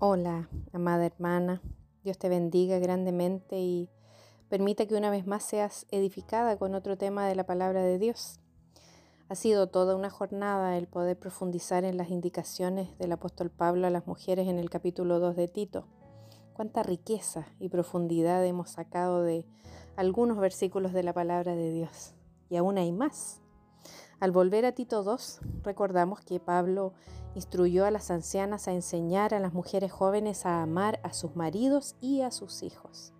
Hola, amada hermana, Dios te bendiga grandemente y permita que una vez más seas edificada con otro tema de la palabra de Dios. Ha sido toda una jornada el poder profundizar en las indicaciones del apóstol Pablo a las mujeres en el capítulo 2 de Tito. Cuánta riqueza y profundidad hemos sacado de algunos versículos de la palabra de Dios. Y aún hay más. Al volver a Tito 2, recordamos que Pablo instruyó a las ancianas a enseñar a las mujeres jóvenes a amar a sus maridos y a sus hijos.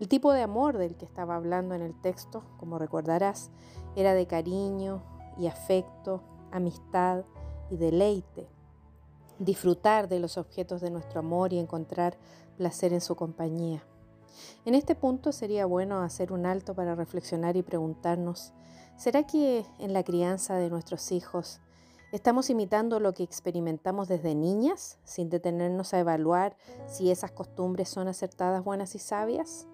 El tipo de amor del que estaba hablando en el texto, como recordarás, era de cariño y afecto, amistad y deleite. Disfrutar de los objetos de nuestro amor y encontrar placer en su compañía. En este punto sería bueno hacer un alto para reflexionar y preguntarnos ¿Será que en la crianza de nuestros hijos estamos imitando lo que experimentamos desde niñas sin detenernos a evaluar si esas costumbres son acertadas, buenas y sabias?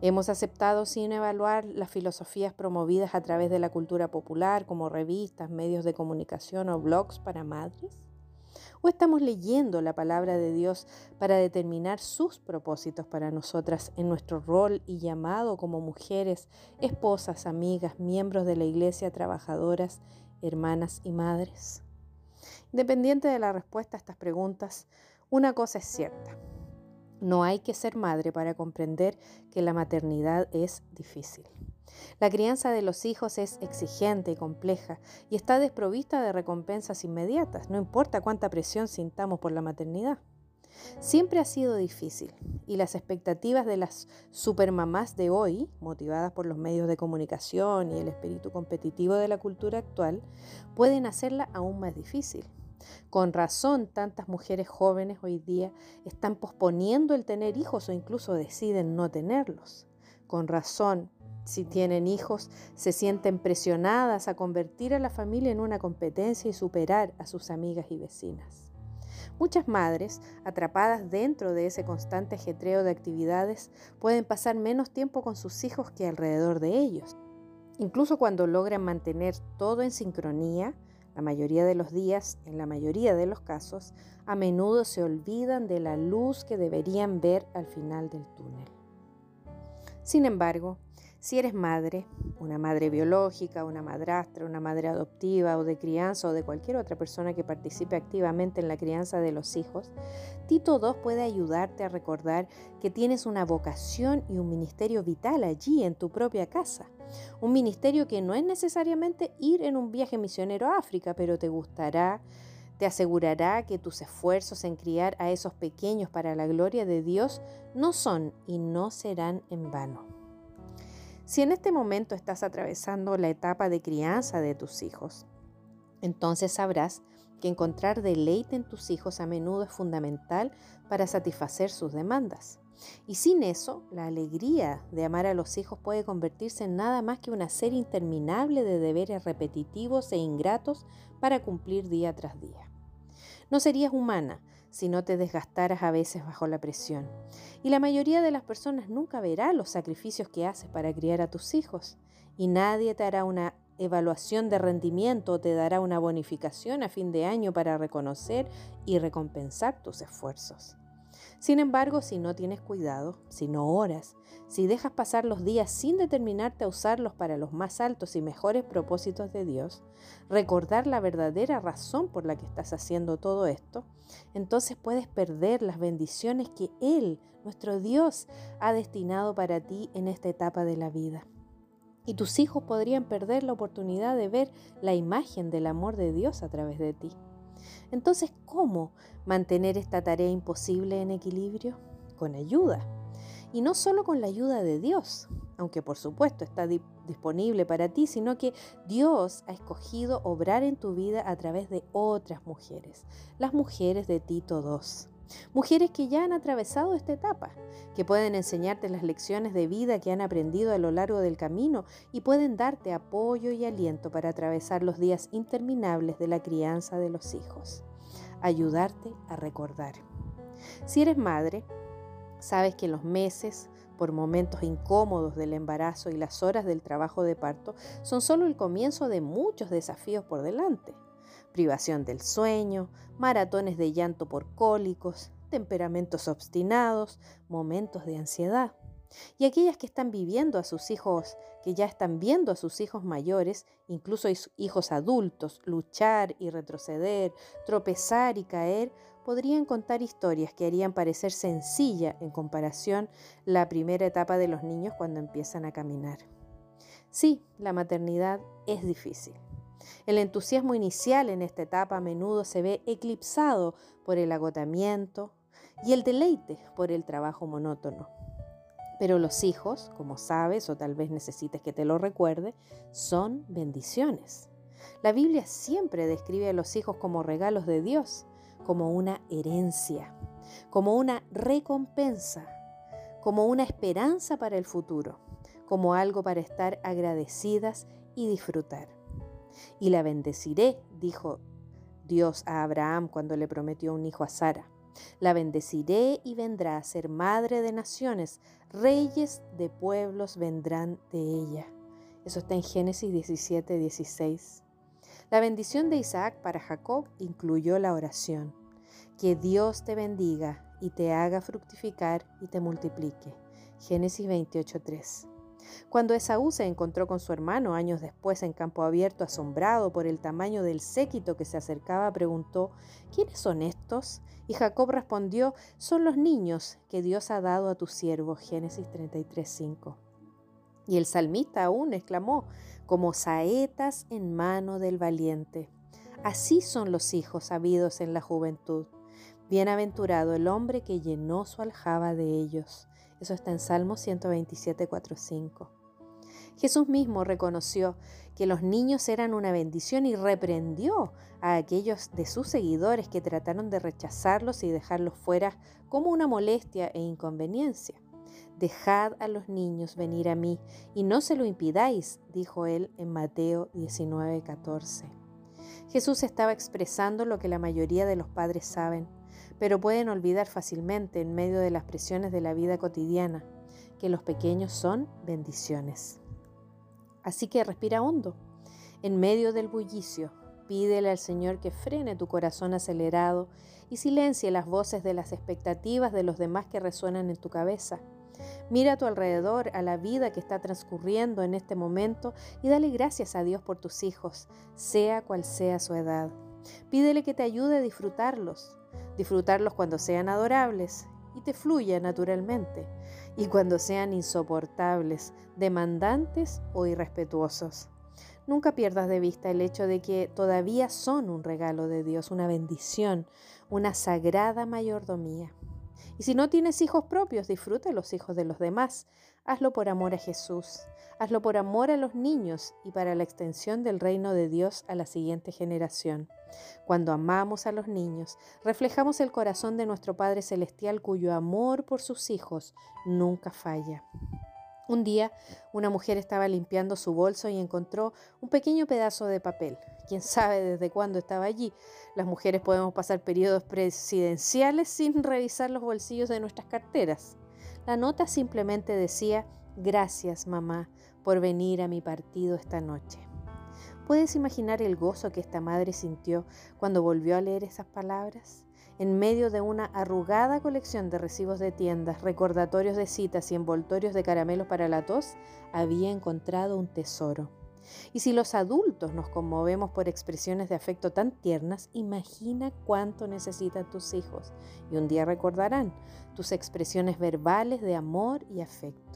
¿Hemos aceptado sin evaluar las filosofías promovidas a través de la cultura popular como revistas, medios de comunicación o blogs para madres? ¿O estamos leyendo la palabra de Dios para determinar sus propósitos para nosotras en nuestro rol y llamado como mujeres, esposas, amigas, miembros de la iglesia, trabajadoras, hermanas y madres? Independiente de la respuesta a estas preguntas, una cosa es cierta. No hay que ser madre para comprender que la maternidad es difícil. La crianza de los hijos es exigente y compleja y está desprovista de recompensas inmediatas, no importa cuánta presión sintamos por la maternidad. Siempre ha sido difícil y las expectativas de las supermamás de hoy, motivadas por los medios de comunicación y el espíritu competitivo de la cultura actual, pueden hacerla aún más difícil. Con razón, tantas mujeres jóvenes hoy día están posponiendo el tener hijos o incluso deciden no tenerlos. Con razón, si tienen hijos, se sienten presionadas a convertir a la familia en una competencia y superar a sus amigas y vecinas. Muchas madres, atrapadas dentro de ese constante ajetreo de actividades, pueden pasar menos tiempo con sus hijos que alrededor de ellos. Incluso cuando logran mantener todo en sincronía, la mayoría de los días, en la mayoría de los casos, a menudo se olvidan de la luz que deberían ver al final del túnel. Sin embargo, si eres madre, una madre biológica, una madrastra, una madre adoptiva o de crianza o de cualquier otra persona que participe activamente en la crianza de los hijos, Tito II puede ayudarte a recordar que tienes una vocación y un ministerio vital allí en tu propia casa. Un ministerio que no es necesariamente ir en un viaje misionero a África, pero te gustará te asegurará que tus esfuerzos en criar a esos pequeños para la gloria de Dios no son y no serán en vano. Si en este momento estás atravesando la etapa de crianza de tus hijos, entonces sabrás que encontrar deleite en tus hijos a menudo es fundamental para satisfacer sus demandas. Y sin eso, la alegría de amar a los hijos puede convertirse en nada más que una serie interminable de deberes repetitivos e ingratos para cumplir día tras día. No serías humana si no te desgastaras a veces bajo la presión. Y la mayoría de las personas nunca verá los sacrificios que haces para criar a tus hijos. Y nadie te hará una evaluación de rendimiento o te dará una bonificación a fin de año para reconocer y recompensar tus esfuerzos. Sin embargo, si no tienes cuidado, si no oras, si dejas pasar los días sin determinarte a usarlos para los más altos y mejores propósitos de Dios, recordar la verdadera razón por la que estás haciendo todo esto, entonces puedes perder las bendiciones que Él, nuestro Dios, ha destinado para ti en esta etapa de la vida. Y tus hijos podrían perder la oportunidad de ver la imagen del amor de Dios a través de ti. Entonces, ¿cómo mantener esta tarea imposible en equilibrio? Con ayuda. Y no solo con la ayuda de Dios, aunque por supuesto está disponible para ti, sino que Dios ha escogido obrar en tu vida a través de otras mujeres, las mujeres de Tito II. Mujeres que ya han atravesado esta etapa, que pueden enseñarte las lecciones de vida que han aprendido a lo largo del camino y pueden darte apoyo y aliento para atravesar los días interminables de la crianza de los hijos. Ayudarte a recordar. Si eres madre, sabes que los meses, por momentos incómodos del embarazo y las horas del trabajo de parto, son solo el comienzo de muchos desafíos por delante privación del sueño, maratones de llanto por cólicos, temperamentos obstinados, momentos de ansiedad. Y aquellas que están viviendo a sus hijos, que ya están viendo a sus hijos mayores, incluso hijos adultos, luchar y retroceder, tropezar y caer, podrían contar historias que harían parecer sencilla en comparación la primera etapa de los niños cuando empiezan a caminar. Sí, la maternidad es difícil. El entusiasmo inicial en esta etapa a menudo se ve eclipsado por el agotamiento y el deleite por el trabajo monótono. Pero los hijos, como sabes o tal vez necesites que te lo recuerde, son bendiciones. La Biblia siempre describe a los hijos como regalos de Dios, como una herencia, como una recompensa, como una esperanza para el futuro, como algo para estar agradecidas y disfrutar. Y la bendeciré, dijo Dios a Abraham cuando le prometió un hijo a Sara. La bendeciré y vendrá a ser madre de naciones, reyes de pueblos vendrán de ella. Eso está en Génesis 17, 16. La bendición de Isaac para Jacob incluyó la oración. Que Dios te bendiga y te haga fructificar y te multiplique. Génesis 28, 3. Cuando Esaú se encontró con su hermano años después en campo abierto, asombrado por el tamaño del séquito que se acercaba, preguntó, ¿quiénes son estos? Y Jacob respondió, son los niños que Dios ha dado a tu siervo. Génesis 33:5. Y el salmista aún exclamó, como saetas en mano del valiente. Así son los hijos habidos en la juventud. Bienaventurado el hombre que llenó su aljaba de ellos. Eso está en Salmo 127, 4, 5. Jesús mismo reconoció que los niños eran una bendición y reprendió a aquellos de sus seguidores que trataron de rechazarlos y dejarlos fuera como una molestia e inconveniencia. Dejad a los niños venir a mí y no se lo impidáis, dijo él en Mateo 19, 14. Jesús estaba expresando lo que la mayoría de los padres saben pero pueden olvidar fácilmente en medio de las presiones de la vida cotidiana que los pequeños son bendiciones. Así que respira hondo. En medio del bullicio, pídele al Señor que frene tu corazón acelerado y silencie las voces de las expectativas de los demás que resuenan en tu cabeza. Mira a tu alrededor, a la vida que está transcurriendo en este momento y dale gracias a Dios por tus hijos, sea cual sea su edad. Pídele que te ayude a disfrutarlos, disfrutarlos cuando sean adorables y te fluya naturalmente, y cuando sean insoportables, demandantes o irrespetuosos. Nunca pierdas de vista el hecho de que todavía son un regalo de Dios, una bendición, una sagrada mayordomía. Y si no tienes hijos propios, disfruta los hijos de los demás. Hazlo por amor a Jesús. Hazlo por amor a los niños y para la extensión del reino de Dios a la siguiente generación. Cuando amamos a los niños, reflejamos el corazón de nuestro Padre Celestial cuyo amor por sus hijos nunca falla. Un día, una mujer estaba limpiando su bolso y encontró un pequeño pedazo de papel. Quién sabe desde cuándo estaba allí. Las mujeres podemos pasar periodos presidenciales sin revisar los bolsillos de nuestras carteras. La nota simplemente decía, gracias mamá por venir a mi partido esta noche. ¿Puedes imaginar el gozo que esta madre sintió cuando volvió a leer esas palabras? en medio de una arrugada colección de recibos de tiendas, recordatorios de citas y envoltorios de caramelos para la tos, había encontrado un tesoro. Y si los adultos nos conmovemos por expresiones de afecto tan tiernas, imagina cuánto necesitan tus hijos y un día recordarán tus expresiones verbales de amor y afecto.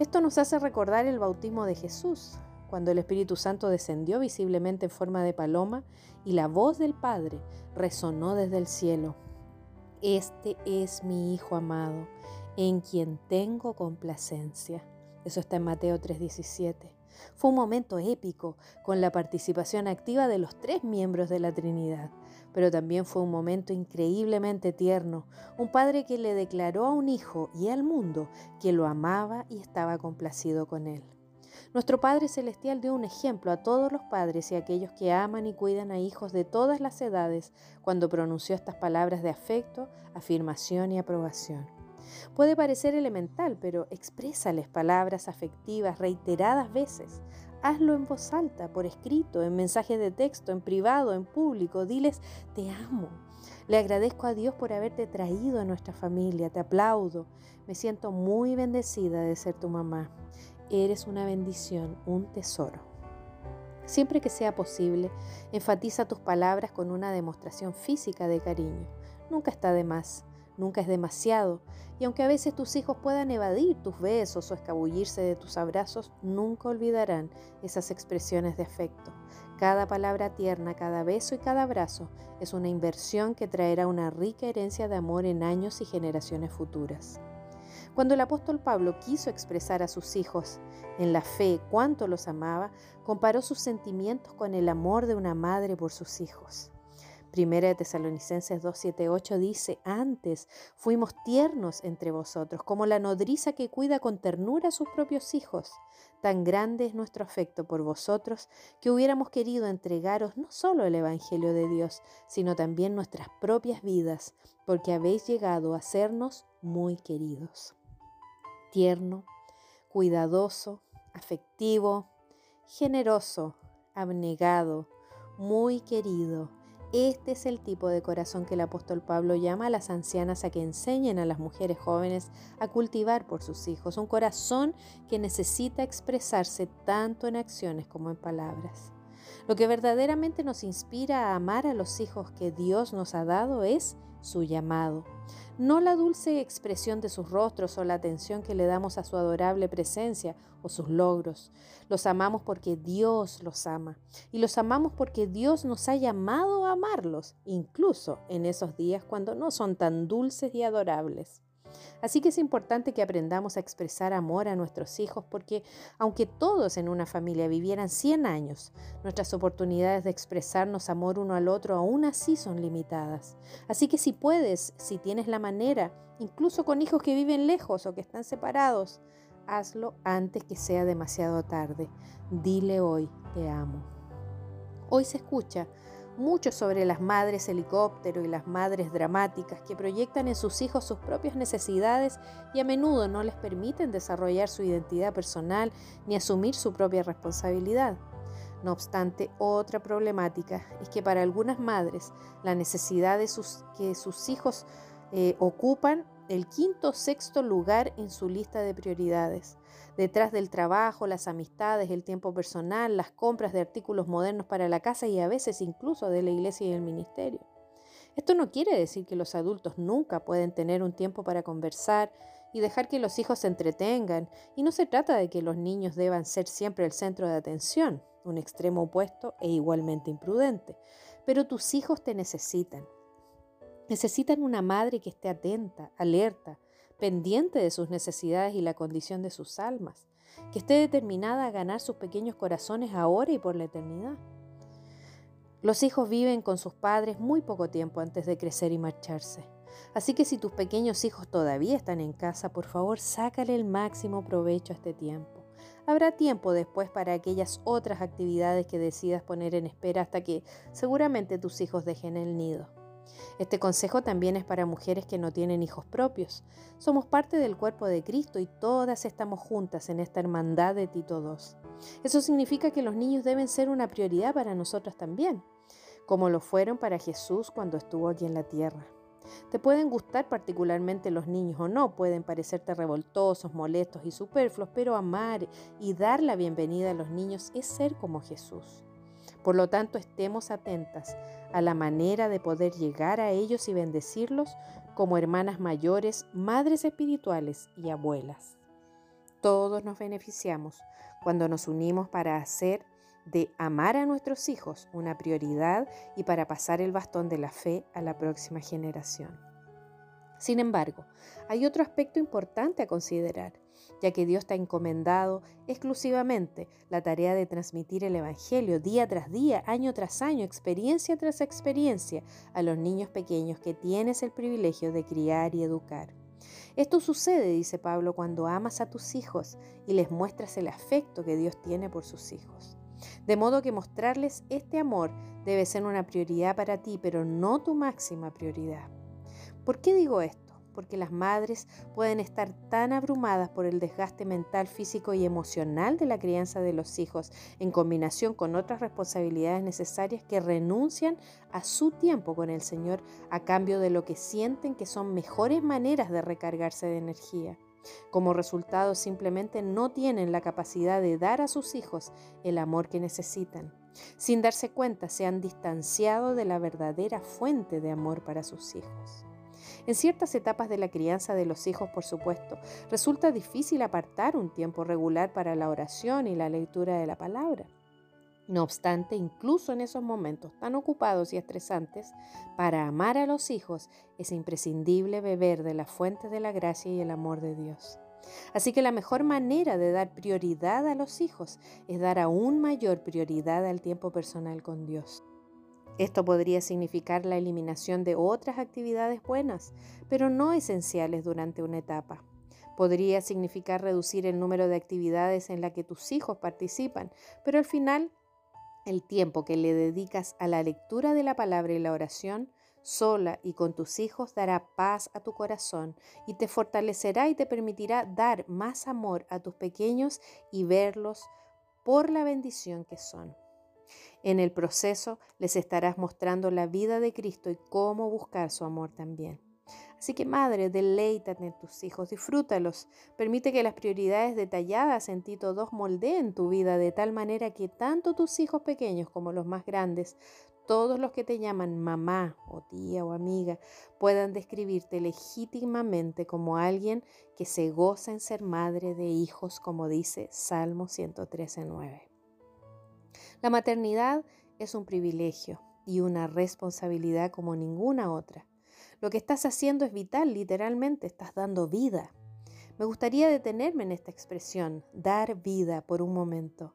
Esto nos hace recordar el bautismo de Jesús, cuando el Espíritu Santo descendió visiblemente en forma de paloma y la voz del Padre resonó desde el cielo. Este es mi Hijo amado, en quien tengo complacencia. Eso está en Mateo 3:17. Fue un momento épico, con la participación activa de los tres miembros de la Trinidad, pero también fue un momento increíblemente tierno, un padre que le declaró a un hijo y al mundo que lo amaba y estaba complacido con él. Nuestro Padre Celestial dio un ejemplo a todos los padres y a aquellos que aman y cuidan a hijos de todas las edades cuando pronunció estas palabras de afecto, afirmación y aprobación. Puede parecer elemental, pero exprésales palabras afectivas reiteradas veces. Hazlo en voz alta, por escrito, en mensajes de texto, en privado, en público. Diles, te amo. Le agradezco a Dios por haberte traído a nuestra familia. Te aplaudo. Me siento muy bendecida de ser tu mamá. Eres una bendición, un tesoro. Siempre que sea posible, enfatiza tus palabras con una demostración física de cariño. Nunca está de más, nunca es demasiado, y aunque a veces tus hijos puedan evadir tus besos o escabullirse de tus abrazos, nunca olvidarán esas expresiones de afecto. Cada palabra tierna, cada beso y cada abrazo es una inversión que traerá una rica herencia de amor en años y generaciones futuras. Cuando el apóstol Pablo quiso expresar a sus hijos en la fe cuánto los amaba, comparó sus sentimientos con el amor de una madre por sus hijos. Primera de Tesalonicenses 2.7.8 dice, antes fuimos tiernos entre vosotros, como la nodriza que cuida con ternura a sus propios hijos. Tan grande es nuestro afecto por vosotros que hubiéramos querido entregaros no solo el Evangelio de Dios, sino también nuestras propias vidas, porque habéis llegado a sernos muy queridos. Tierno, cuidadoso, afectivo, generoso, abnegado, muy querido este es el tipo de corazón que el apóstol Pablo llama a las ancianas a que enseñen a las mujeres jóvenes a cultivar por sus hijos, un corazón que necesita expresarse tanto en acciones como en palabras. Lo que verdaderamente nos inspira a amar a los hijos que Dios nos ha dado es su llamado, no la dulce expresión de sus rostros o la atención que le damos a su adorable presencia o sus logros. Los amamos porque Dios los ama y los amamos porque Dios nos ha llamado a amarlos, incluso en esos días cuando no son tan dulces y adorables. Así que es importante que aprendamos a expresar amor a nuestros hijos porque aunque todos en una familia vivieran 100 años, nuestras oportunidades de expresarnos amor uno al otro aún así son limitadas. Así que si puedes, si tienes la manera, incluso con hijos que viven lejos o que están separados, hazlo antes que sea demasiado tarde. Dile hoy, te amo. Hoy se escucha mucho sobre las madres helicóptero y las madres dramáticas que proyectan en sus hijos sus propias necesidades y a menudo no les permiten desarrollar su identidad personal ni asumir su propia responsabilidad. No obstante, otra problemática es que para algunas madres la necesidad de sus, que sus hijos eh, ocupan el quinto o sexto lugar en su lista de prioridades. Detrás del trabajo, las amistades, el tiempo personal, las compras de artículos modernos para la casa y a veces incluso de la iglesia y el ministerio. Esto no quiere decir que los adultos nunca pueden tener un tiempo para conversar y dejar que los hijos se entretengan, y no se trata de que los niños deban ser siempre el centro de atención, un extremo opuesto e igualmente imprudente, pero tus hijos te necesitan. Necesitan una madre que esté atenta, alerta, pendiente de sus necesidades y la condición de sus almas, que esté determinada a ganar sus pequeños corazones ahora y por la eternidad. Los hijos viven con sus padres muy poco tiempo antes de crecer y marcharse. Así que si tus pequeños hijos todavía están en casa, por favor, sácale el máximo provecho a este tiempo. Habrá tiempo después para aquellas otras actividades que decidas poner en espera hasta que seguramente tus hijos dejen el nido. Este consejo también es para mujeres que no tienen hijos propios. Somos parte del cuerpo de Cristo y todas estamos juntas en esta hermandad de Tito II. Eso significa que los niños deben ser una prioridad para nosotras también, como lo fueron para Jesús cuando estuvo aquí en la tierra. Te pueden gustar particularmente los niños o no, pueden parecerte revoltosos, molestos y superfluos, pero amar y dar la bienvenida a los niños es ser como Jesús. Por lo tanto, estemos atentas a la manera de poder llegar a ellos y bendecirlos como hermanas mayores, madres espirituales y abuelas. Todos nos beneficiamos cuando nos unimos para hacer de amar a nuestros hijos una prioridad y para pasar el bastón de la fe a la próxima generación. Sin embargo, hay otro aspecto importante a considerar ya que Dios te ha encomendado exclusivamente la tarea de transmitir el Evangelio día tras día, año tras año, experiencia tras experiencia a los niños pequeños que tienes el privilegio de criar y educar. Esto sucede, dice Pablo, cuando amas a tus hijos y les muestras el afecto que Dios tiene por sus hijos. De modo que mostrarles este amor debe ser una prioridad para ti, pero no tu máxima prioridad. ¿Por qué digo esto? porque las madres pueden estar tan abrumadas por el desgaste mental, físico y emocional de la crianza de los hijos, en combinación con otras responsabilidades necesarias que renuncian a su tiempo con el Señor a cambio de lo que sienten que son mejores maneras de recargarse de energía. Como resultado, simplemente no tienen la capacidad de dar a sus hijos el amor que necesitan. Sin darse cuenta, se han distanciado de la verdadera fuente de amor para sus hijos. En ciertas etapas de la crianza de los hijos, por supuesto, resulta difícil apartar un tiempo regular para la oración y la lectura de la palabra. No obstante, incluso en esos momentos tan ocupados y estresantes, para amar a los hijos es imprescindible beber de la fuente de la gracia y el amor de Dios. Así que la mejor manera de dar prioridad a los hijos es dar aún mayor prioridad al tiempo personal con Dios. Esto podría significar la eliminación de otras actividades buenas, pero no esenciales durante una etapa. Podría significar reducir el número de actividades en las que tus hijos participan, pero al final el tiempo que le dedicas a la lectura de la palabra y la oración, sola y con tus hijos, dará paz a tu corazón y te fortalecerá y te permitirá dar más amor a tus pequeños y verlos por la bendición que son. En el proceso les estarás mostrando la vida de Cristo y cómo buscar su amor también. Así que madre, deleítate en tus hijos, disfrútalos. Permite que las prioridades detalladas en Tito 2 moldeen tu vida de tal manera que tanto tus hijos pequeños como los más grandes, todos los que te llaman mamá o tía o amiga, puedan describirte legítimamente como alguien que se goza en ser madre de hijos, como dice Salmo 113.9. La maternidad es un privilegio y una responsabilidad como ninguna otra. Lo que estás haciendo es vital, literalmente, estás dando vida. Me gustaría detenerme en esta expresión, dar vida por un momento.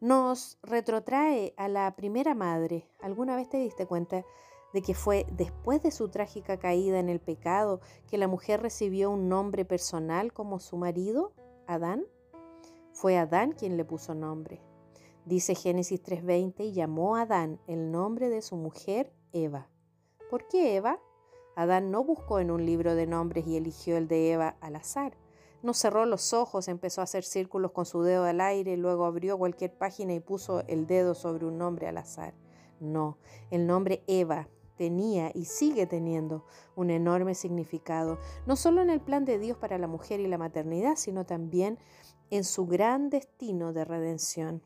Nos retrotrae a la primera madre. ¿Alguna vez te diste cuenta de que fue después de su trágica caída en el pecado que la mujer recibió un nombre personal como su marido, Adán? Fue Adán quien le puso nombre. Dice Génesis 3:20 y llamó a Adán el nombre de su mujer Eva. ¿Por qué Eva? Adán no buscó en un libro de nombres y eligió el de Eva al azar. No cerró los ojos, empezó a hacer círculos con su dedo al aire, luego abrió cualquier página y puso el dedo sobre un nombre al azar. No, el nombre Eva tenía y sigue teniendo un enorme significado, no solo en el plan de Dios para la mujer y la maternidad, sino también en su gran destino de redención.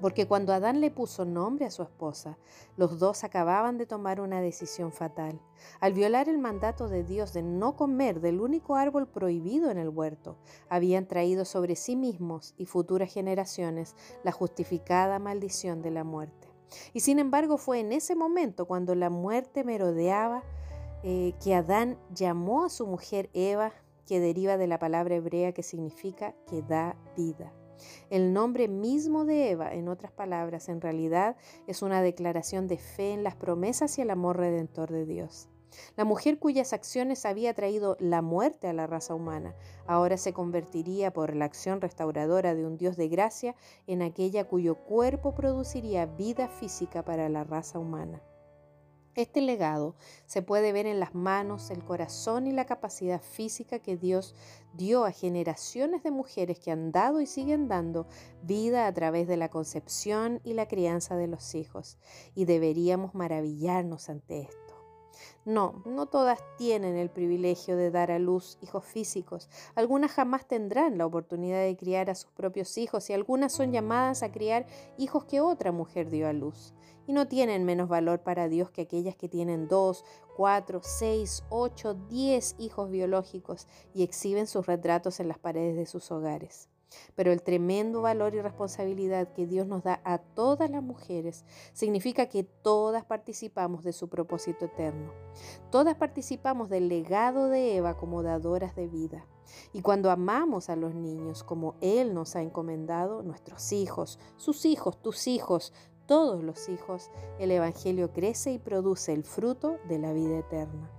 Porque cuando Adán le puso nombre a su esposa, los dos acababan de tomar una decisión fatal. Al violar el mandato de Dios de no comer del único árbol prohibido en el huerto, habían traído sobre sí mismos y futuras generaciones la justificada maldición de la muerte. Y sin embargo fue en ese momento cuando la muerte merodeaba eh, que Adán llamó a su mujer Eva, que deriva de la palabra hebrea que significa que da vida. El nombre mismo de Eva, en otras palabras, en realidad es una declaración de fe en las promesas y el amor redentor de Dios. La mujer cuyas acciones había traído la muerte a la raza humana, ahora se convertiría por la acción restauradora de un Dios de gracia en aquella cuyo cuerpo produciría vida física para la raza humana. Este legado se puede ver en las manos, el corazón y la capacidad física que Dios dio a generaciones de mujeres que han dado y siguen dando vida a través de la concepción y la crianza de los hijos. Y deberíamos maravillarnos ante esto. No, no todas tienen el privilegio de dar a luz hijos físicos. Algunas jamás tendrán la oportunidad de criar a sus propios hijos y algunas son llamadas a criar hijos que otra mujer dio a luz. Y no tienen menos valor para Dios que aquellas que tienen dos, cuatro, seis, ocho, diez hijos biológicos y exhiben sus retratos en las paredes de sus hogares. Pero el tremendo valor y responsabilidad que Dios nos da a todas las mujeres significa que todas participamos de su propósito eterno. Todas participamos del legado de Eva como dadoras de vida. Y cuando amamos a los niños como Él nos ha encomendado, nuestros hijos, sus hijos, tus hijos, todos los hijos, el Evangelio crece y produce el fruto de la vida eterna.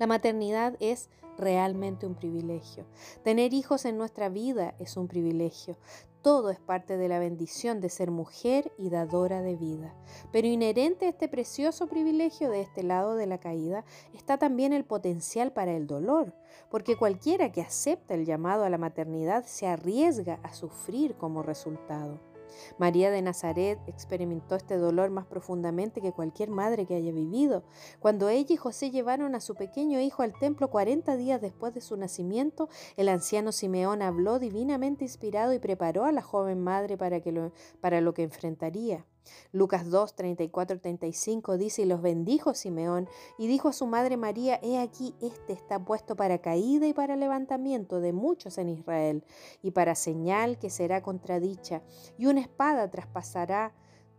La maternidad es realmente un privilegio. Tener hijos en nuestra vida es un privilegio. Todo es parte de la bendición de ser mujer y dadora de vida. Pero inherente a este precioso privilegio de este lado de la caída está también el potencial para el dolor, porque cualquiera que acepta el llamado a la maternidad se arriesga a sufrir como resultado. María de Nazaret experimentó este dolor más profundamente que cualquier madre que haya vivido. Cuando ella y José llevaron a su pequeño hijo al templo 40 días después de su nacimiento, el anciano Simeón habló divinamente inspirado y preparó a la joven madre para, lo que enfrentaría. Lucas 2, 34, 35 dice, y los bendijo Simeón, y dijo a su madre María, he aquí, este está puesto para caída y para levantamiento de muchos en Israel, y para señal que será contradicha, y una espada traspasará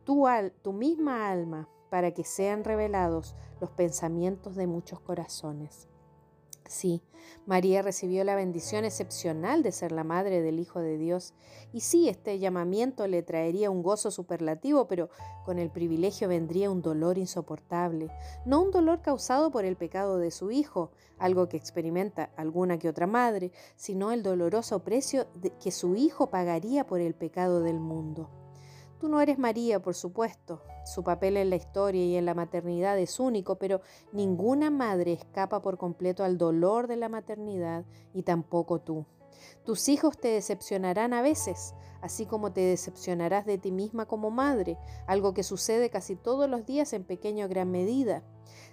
tu, tu misma alma, para que sean revelados los pensamientos de muchos corazones. Sí, María recibió la bendición excepcional de ser la madre del Hijo de Dios. Y sí, este llamamiento le traería un gozo superlativo, pero con el privilegio vendría un dolor insoportable. No un dolor causado por el pecado de su hijo, algo que experimenta alguna que otra madre, sino el doloroso precio que su hijo pagaría por el pecado del mundo. Tú no eres María, por supuesto. Su papel en la historia y en la maternidad es único, pero ninguna madre escapa por completo al dolor de la maternidad y tampoco tú. Tus hijos te decepcionarán a veces, así como te decepcionarás de ti misma como madre, algo que sucede casi todos los días en pequeña o gran medida.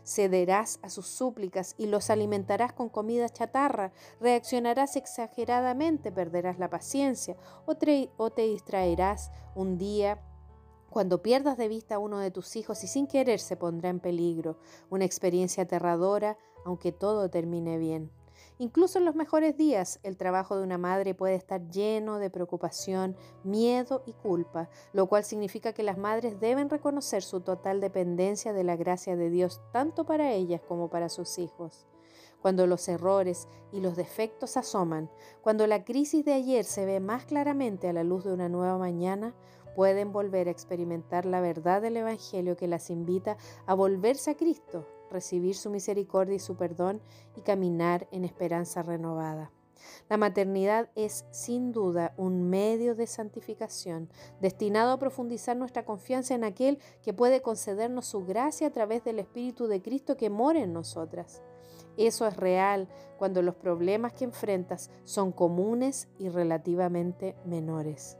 Cederás a sus súplicas y los alimentarás con comida chatarra, reaccionarás exageradamente, perderás la paciencia o o te distraerás un día cuando pierdas de vista a uno de tus hijos y sin querer se pondrá en peligro, una experiencia aterradora, aunque todo termine bien. Incluso en los mejores días, el trabajo de una madre puede estar lleno de preocupación, miedo y culpa, lo cual significa que las madres deben reconocer su total dependencia de la gracia de Dios tanto para ellas como para sus hijos. Cuando los errores y los defectos asoman, cuando la crisis de ayer se ve más claramente a la luz de una nueva mañana, pueden volver a experimentar la verdad del Evangelio que las invita a volverse a Cristo recibir su misericordia y su perdón y caminar en esperanza renovada. La maternidad es sin duda un medio de santificación destinado a profundizar nuestra confianza en aquel que puede concedernos su gracia a través del Espíritu de Cristo que mora en nosotras. Eso es real cuando los problemas que enfrentas son comunes y relativamente menores.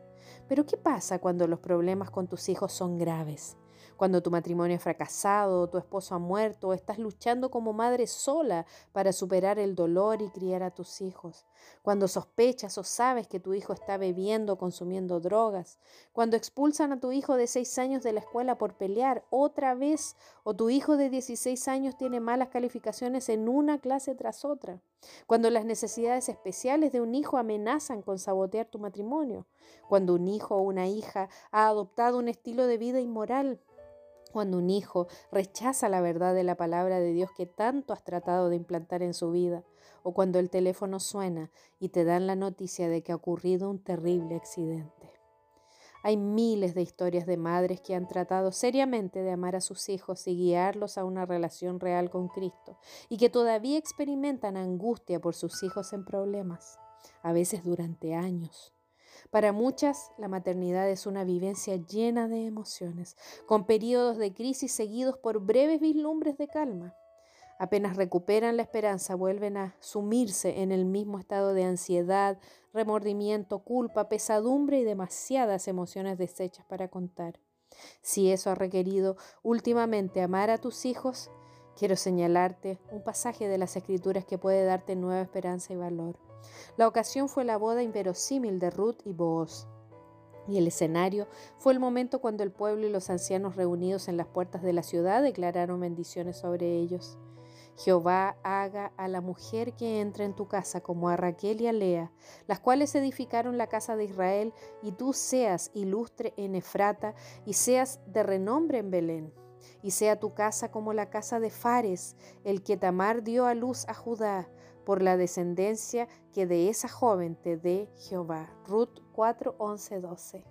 Pero ¿qué pasa cuando los problemas con tus hijos son graves? Cuando tu matrimonio ha fracasado, tu esposo ha muerto, estás luchando como madre sola para superar el dolor y criar a tus hijos. Cuando sospechas o sabes que tu hijo está bebiendo o consumiendo drogas. Cuando expulsan a tu hijo de 6 años de la escuela por pelear otra vez. O tu hijo de 16 años tiene malas calificaciones en una clase tras otra. Cuando las necesidades especiales de un hijo amenazan con sabotear tu matrimonio. Cuando un hijo o una hija ha adoptado un estilo de vida inmoral cuando un hijo rechaza la verdad de la palabra de Dios que tanto has tratado de implantar en su vida, o cuando el teléfono suena y te dan la noticia de que ha ocurrido un terrible accidente. Hay miles de historias de madres que han tratado seriamente de amar a sus hijos y guiarlos a una relación real con Cristo, y que todavía experimentan angustia por sus hijos en problemas, a veces durante años. Para muchas, la maternidad es una vivencia llena de emociones, con periodos de crisis seguidos por breves vislumbres de calma. Apenas recuperan la esperanza, vuelven a sumirse en el mismo estado de ansiedad, remordimiento, culpa, pesadumbre y demasiadas emociones deshechas para contar. Si eso ha requerido últimamente amar a tus hijos, quiero señalarte un pasaje de las Escrituras que puede darte nueva esperanza y valor. La ocasión fue la boda inverosímil de Ruth y Booz. Y el escenario fue el momento cuando el pueblo y los ancianos reunidos en las puertas de la ciudad declararon bendiciones sobre ellos. Jehová haga a la mujer que entra en tu casa como a Raquel y a Lea, las cuales edificaron la casa de Israel, y tú seas ilustre en Efrata y seas de renombre en Belén. Y sea tu casa como la casa de Fares, el que Tamar dio a luz a Judá, por la descendencia que de esa joven te dé Jehová. Ruth 4, 11, 12.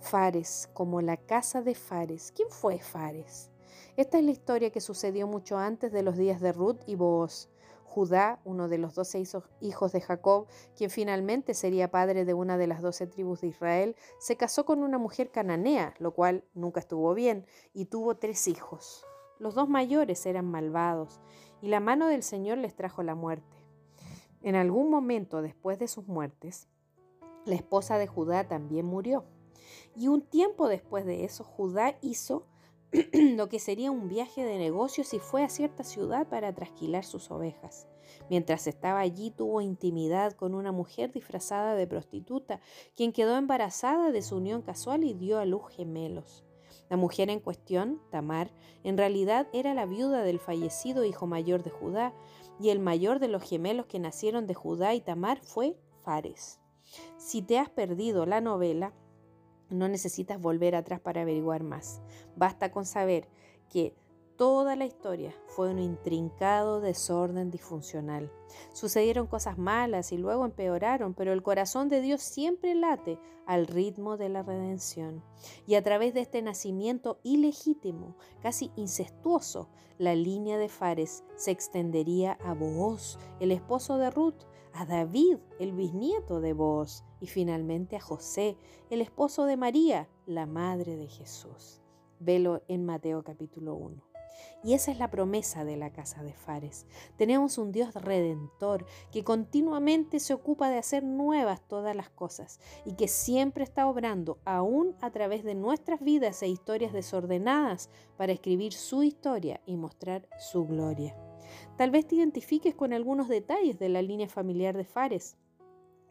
Fares, como la casa de Fares. ¿Quién fue Fares? Esta es la historia que sucedió mucho antes de los días de Ruth y Booz. Judá, uno de los doce hijos de Jacob, quien finalmente sería padre de una de las doce tribus de Israel, se casó con una mujer cananea, lo cual nunca estuvo bien, y tuvo tres hijos. Los dos mayores eran malvados, y la mano del Señor les trajo la muerte. En algún momento después de sus muertes, la esposa de Judá también murió. Y un tiempo después de eso, Judá hizo lo que sería un viaje de negocios y fue a cierta ciudad para trasquilar sus ovejas. Mientras estaba allí tuvo intimidad con una mujer disfrazada de prostituta, quien quedó embarazada de su unión casual y dio a luz gemelos. La mujer en cuestión, Tamar, en realidad era la viuda del fallecido hijo mayor de Judá, y el mayor de los gemelos que nacieron de Judá y Tamar fue Fares. Si te has perdido la novela, no necesitas volver atrás para averiguar más. Basta con saber que toda la historia fue un intrincado desorden disfuncional. Sucedieron cosas malas y luego empeoraron, pero el corazón de Dios siempre late al ritmo de la redención. Y a través de este nacimiento ilegítimo, casi incestuoso, la línea de Fares se extendería a Booz, el esposo de Ruth, a David, el bisnieto de Booz, y finalmente a José, el esposo de María, la madre de Jesús. Velo en Mateo capítulo 1. Y esa es la promesa de la casa de Fares. Tenemos un Dios redentor que continuamente se ocupa de hacer nuevas todas las cosas y que siempre está obrando, aún a través de nuestras vidas e historias desordenadas, para escribir su historia y mostrar su gloria. Tal vez te identifiques con algunos detalles de la línea familiar de Fares.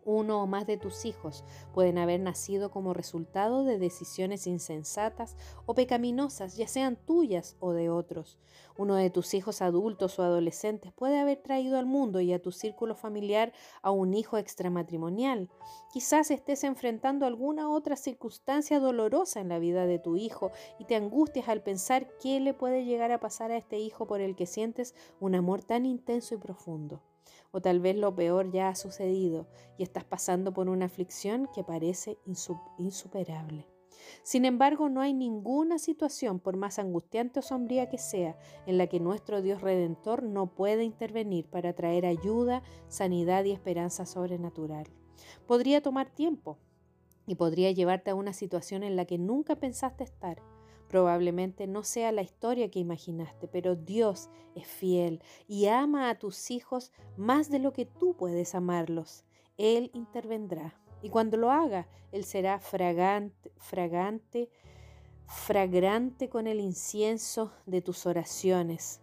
Uno o más de tus hijos pueden haber nacido como resultado de decisiones insensatas o pecaminosas, ya sean tuyas o de otros. Uno de tus hijos adultos o adolescentes puede haber traído al mundo y a tu círculo familiar a un hijo extramatrimonial. Quizás estés enfrentando alguna otra circunstancia dolorosa en la vida de tu hijo y te angustias al pensar qué le puede llegar a pasar a este hijo por el que sientes un amor tan intenso y profundo. O tal vez lo peor ya ha sucedido y estás pasando por una aflicción que parece insuperable. Sin embargo, no hay ninguna situación, por más angustiante o sombría que sea, en la que nuestro Dios Redentor no pueda intervenir para traer ayuda, sanidad y esperanza sobrenatural. Podría tomar tiempo y podría llevarte a una situación en la que nunca pensaste estar, Probablemente no sea la historia que imaginaste, pero Dios es fiel y ama a tus hijos más de lo que tú puedes amarlos. Él intervendrá. Y cuando lo haga, Él será fragante, fragante, fragrante con el incienso de tus oraciones,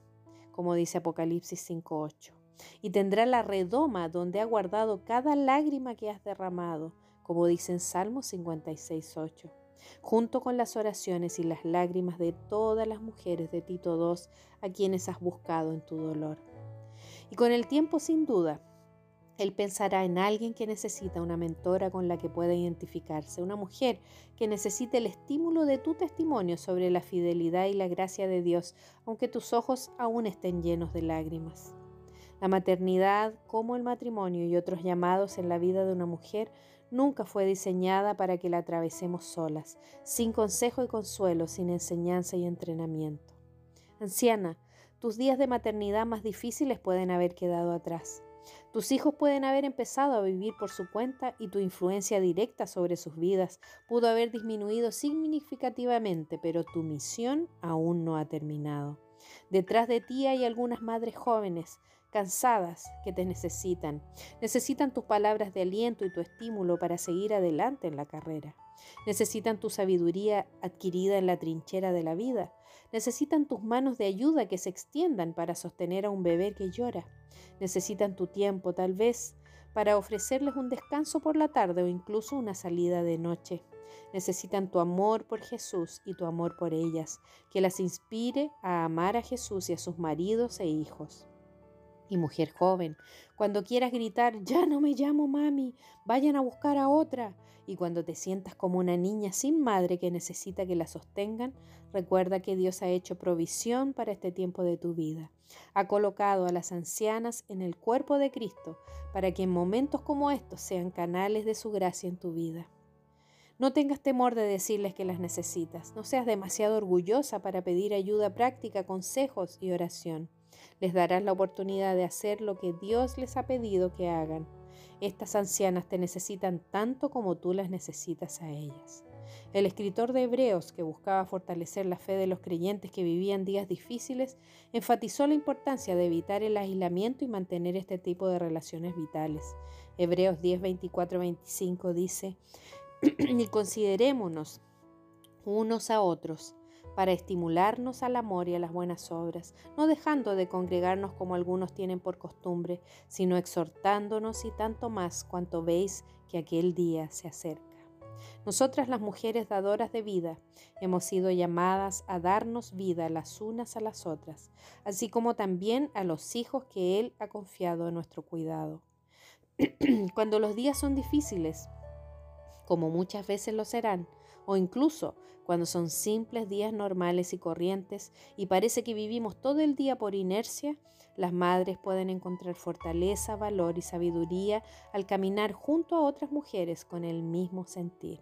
como dice Apocalipsis 5.8. Y tendrá la redoma donde ha guardado cada lágrima que has derramado, como dice en Salmo 56.8 junto con las oraciones y las lágrimas de todas las mujeres de Tito II a quienes has buscado en tu dolor. Y con el tiempo, sin duda, él pensará en alguien que necesita una mentora con la que pueda identificarse, una mujer que necesite el estímulo de tu testimonio sobre la fidelidad y la gracia de Dios, aunque tus ojos aún estén llenos de lágrimas. La maternidad, como el matrimonio y otros llamados en la vida de una mujer, nunca fue diseñada para que la atravesemos solas, sin consejo y consuelo, sin enseñanza y entrenamiento. Anciana, tus días de maternidad más difíciles pueden haber quedado atrás. Tus hijos pueden haber empezado a vivir por su cuenta y tu influencia directa sobre sus vidas pudo haber disminuido significativamente, pero tu misión aún no ha terminado. Detrás de ti hay algunas madres jóvenes, cansadas, que te necesitan. Necesitan tus palabras de aliento y tu estímulo para seguir adelante en la carrera. Necesitan tu sabiduría adquirida en la trinchera de la vida. Necesitan tus manos de ayuda que se extiendan para sostener a un bebé que llora. Necesitan tu tiempo, tal vez, para ofrecerles un descanso por la tarde o incluso una salida de noche. Necesitan tu amor por Jesús y tu amor por ellas, que las inspire a amar a Jesús y a sus maridos e hijos. Y mujer joven, cuando quieras gritar, ya no me llamo mami, vayan a buscar a otra. Y cuando te sientas como una niña sin madre que necesita que la sostengan, recuerda que Dios ha hecho provisión para este tiempo de tu vida. Ha colocado a las ancianas en el cuerpo de Cristo para que en momentos como estos sean canales de su gracia en tu vida. No tengas temor de decirles que las necesitas. No seas demasiado orgullosa para pedir ayuda práctica, consejos y oración. Les darás la oportunidad de hacer lo que Dios les ha pedido que hagan. Estas ancianas te necesitan tanto como tú las necesitas a ellas. El escritor de Hebreos, que buscaba fortalecer la fe de los creyentes que vivían días difíciles, enfatizó la importancia de evitar el aislamiento y mantener este tipo de relaciones vitales. Hebreos 10, 24, 25 dice, y considerémonos unos a otros para estimularnos al amor y a las buenas obras, no dejando de congregarnos como algunos tienen por costumbre, sino exhortándonos y tanto más cuanto veis que aquel día se acerca. Nosotras las mujeres dadoras de vida hemos sido llamadas a darnos vida las unas a las otras, así como también a los hijos que Él ha confiado en nuestro cuidado. Cuando los días son difíciles, como muchas veces lo serán, o incluso cuando son simples días normales y corrientes y parece que vivimos todo el día por inercia, las madres pueden encontrar fortaleza, valor y sabiduría al caminar junto a otras mujeres con el mismo sentir.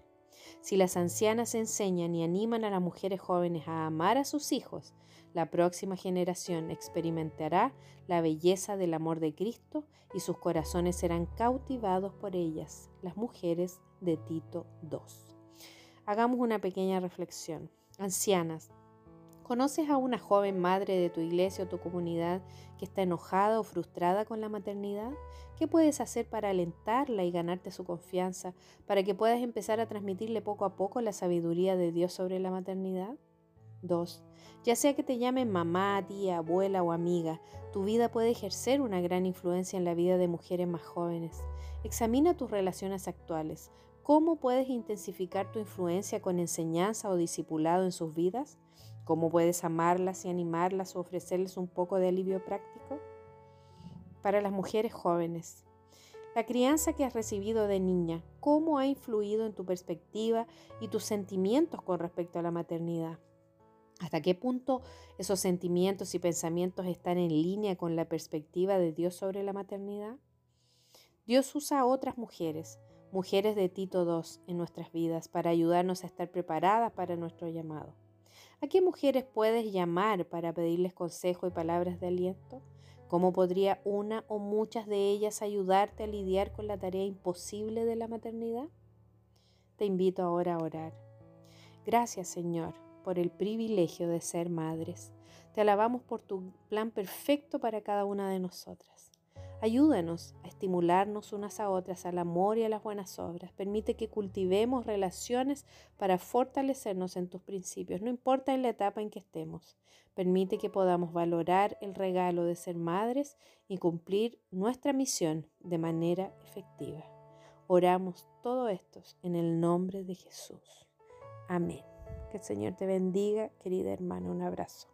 Si las ancianas enseñan y animan a las mujeres jóvenes a amar a sus hijos, la próxima generación experimentará la belleza del amor de Cristo y sus corazones serán cautivados por ellas, las mujeres de Tito II. Hagamos una pequeña reflexión. Ancianas, ¿conoces a una joven madre de tu iglesia o tu comunidad que está enojada o frustrada con la maternidad? ¿Qué puedes hacer para alentarla y ganarte su confianza para que puedas empezar a transmitirle poco a poco la sabiduría de Dios sobre la maternidad? 2. Ya sea que te llamen mamá, tía, abuela o amiga, tu vida puede ejercer una gran influencia en la vida de mujeres más jóvenes. Examina tus relaciones actuales. ¿Cómo puedes intensificar tu influencia con enseñanza o discipulado en sus vidas? ¿Cómo puedes amarlas y animarlas o ofrecerles un poco de alivio práctico? Para las mujeres jóvenes, la crianza que has recibido de niña, ¿cómo ha influido en tu perspectiva y tus sentimientos con respecto a la maternidad? ¿Hasta qué punto esos sentimientos y pensamientos están en línea con la perspectiva de Dios sobre la maternidad? Dios usa a otras mujeres mujeres de Tito II en nuestras vidas para ayudarnos a estar preparadas para nuestro llamado. ¿A qué mujeres puedes llamar para pedirles consejo y palabras de aliento? ¿Cómo podría una o muchas de ellas ayudarte a lidiar con la tarea imposible de la maternidad? Te invito ahora a orar. Gracias Señor por el privilegio de ser madres. Te alabamos por tu plan perfecto para cada una de nosotras. Ayúdanos a estimularnos unas a otras al amor y a las buenas obras. Permite que cultivemos relaciones para fortalecernos en tus principios, no importa en la etapa en que estemos. Permite que podamos valorar el regalo de ser madres y cumplir nuestra misión de manera efectiva. Oramos todo esto en el nombre de Jesús. Amén. Que el Señor te bendiga, querida hermana. Un abrazo.